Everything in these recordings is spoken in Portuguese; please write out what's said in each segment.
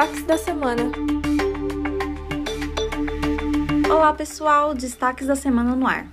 destaques da semana. Olá, pessoal! Destaques da semana no ar.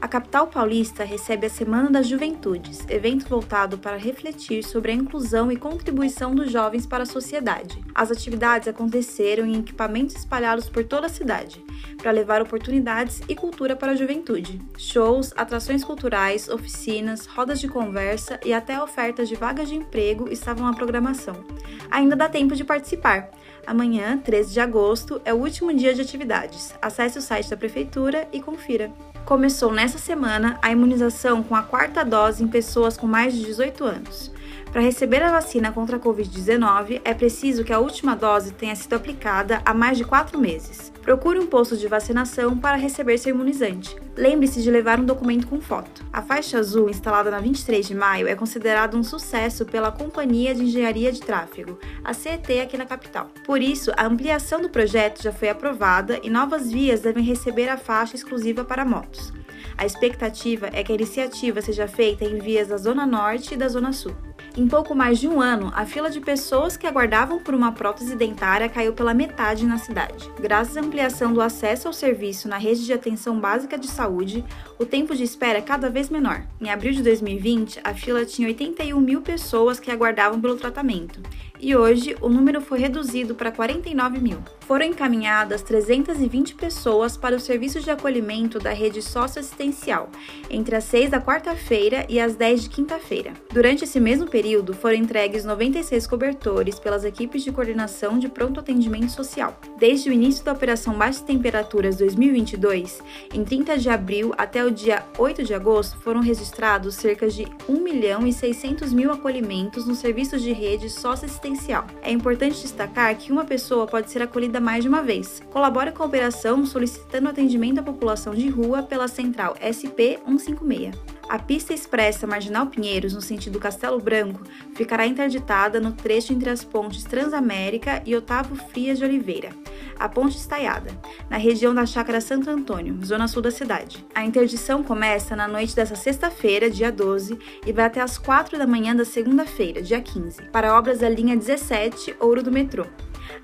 A capital paulista recebe a Semana das Juventudes, evento voltado para refletir sobre a inclusão e contribuição dos jovens para a sociedade. As atividades aconteceram em equipamentos espalhados por toda a cidade, para levar oportunidades e cultura para a juventude. Shows, atrações culturais, oficinas, rodas de conversa e até ofertas de vagas de emprego estavam na programação. Ainda dá tempo de participar. Amanhã, 13 de agosto, é o último dia de atividades. Acesse o site da Prefeitura e confira. Começou nessa semana a imunização com a quarta dose em pessoas com mais de 18 anos. Para receber a vacina contra a Covid-19, é preciso que a última dose tenha sido aplicada há mais de quatro meses. Procure um posto de vacinação para receber seu imunizante. Lembre-se de levar um documento com foto. A faixa azul, instalada na 23 de maio, é considerada um sucesso pela Companhia de Engenharia de Tráfego, a CET, aqui na capital. Por isso, a ampliação do projeto já foi aprovada e novas vias devem receber a faixa exclusiva para motos. A expectativa é que a iniciativa seja feita em vias da Zona Norte e da Zona Sul. Em pouco mais de um ano, a fila de pessoas que aguardavam por uma prótese dentária caiu pela metade na cidade. Graças à ampliação do acesso ao serviço na rede de atenção básica de saúde, o tempo de espera é cada vez menor. Em abril de 2020, a fila tinha 81 mil pessoas que aguardavam pelo tratamento, e hoje o número foi reduzido para 49 mil. Foram encaminhadas 320 pessoas para o serviço de acolhimento da rede socioassistencial, entre as 6 da quarta-feira e as 10 de quinta-feira. Durante esse mesmo período, foram entregues 96 cobertores pelas equipes de coordenação de pronto atendimento social. Desde o início da Operação Baixas Temperaturas 2022, em 30 de abril até o dia 8 de agosto, foram registrados cerca de 1 milhão e 600 mil acolhimentos nos serviços de rede socioassistencial. É importante destacar que uma pessoa pode ser acolhida mais de uma vez. Colabore com a operação solicitando atendimento à população de rua pela central SP 156. A pista expressa Marginal Pinheiros, no sentido Castelo Branco, ficará interditada no trecho entre as pontes Transamérica e Otávio Frias de Oliveira, a ponte estaiada, na região da Chácara Santo Antônio, zona sul da cidade. A interdição começa na noite dessa sexta-feira, dia 12, e vai até as 4 da manhã da segunda-feira, dia 15, para obras da linha 17, Ouro do Metrô.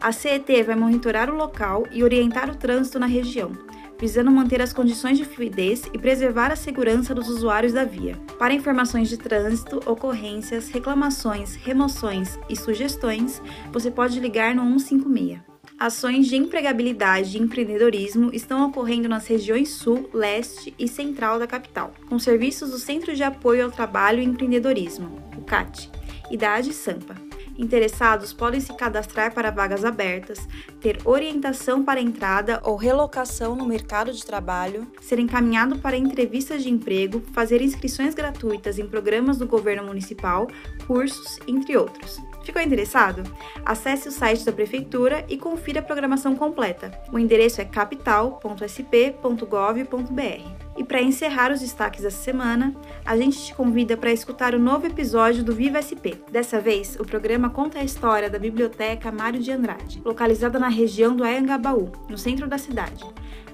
A CET vai monitorar o local e orientar o trânsito na região, visando manter as condições de fluidez e preservar a segurança dos usuários da via. Para informações de trânsito, ocorrências, reclamações, remoções e sugestões, você pode ligar no 156. Ações de empregabilidade e empreendedorismo estão ocorrendo nas regiões Sul, Leste e Central da capital, com serviços do Centro de Apoio ao Trabalho e Empreendedorismo, o CAT, e da AD Sampa. Interessados podem se cadastrar para vagas abertas, ter orientação para entrada ou relocação no mercado de trabalho, ser encaminhado para entrevistas de emprego, fazer inscrições gratuitas em programas do governo municipal, cursos, entre outros. Ficou interessado? Acesse o site da Prefeitura e confira a programação completa. O endereço é capital.sp.gov.br. E para encerrar os destaques dessa semana, a gente te convida para escutar o novo episódio do Viva SP. Dessa vez, o programa conta a história da Biblioteca Mário de Andrade, localizada na região do Ayangabaú, no centro da cidade.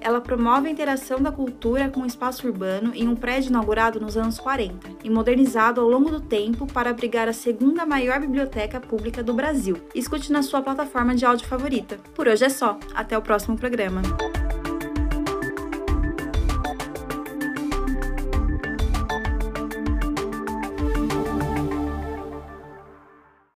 Ela promove a interação da cultura com o espaço urbano em um prédio inaugurado nos anos 40 e modernizado ao longo do tempo para abrigar a segunda maior biblioteca pública do Brasil. Escute na sua plataforma de áudio favorita. Por hoje é só. Até o próximo programa.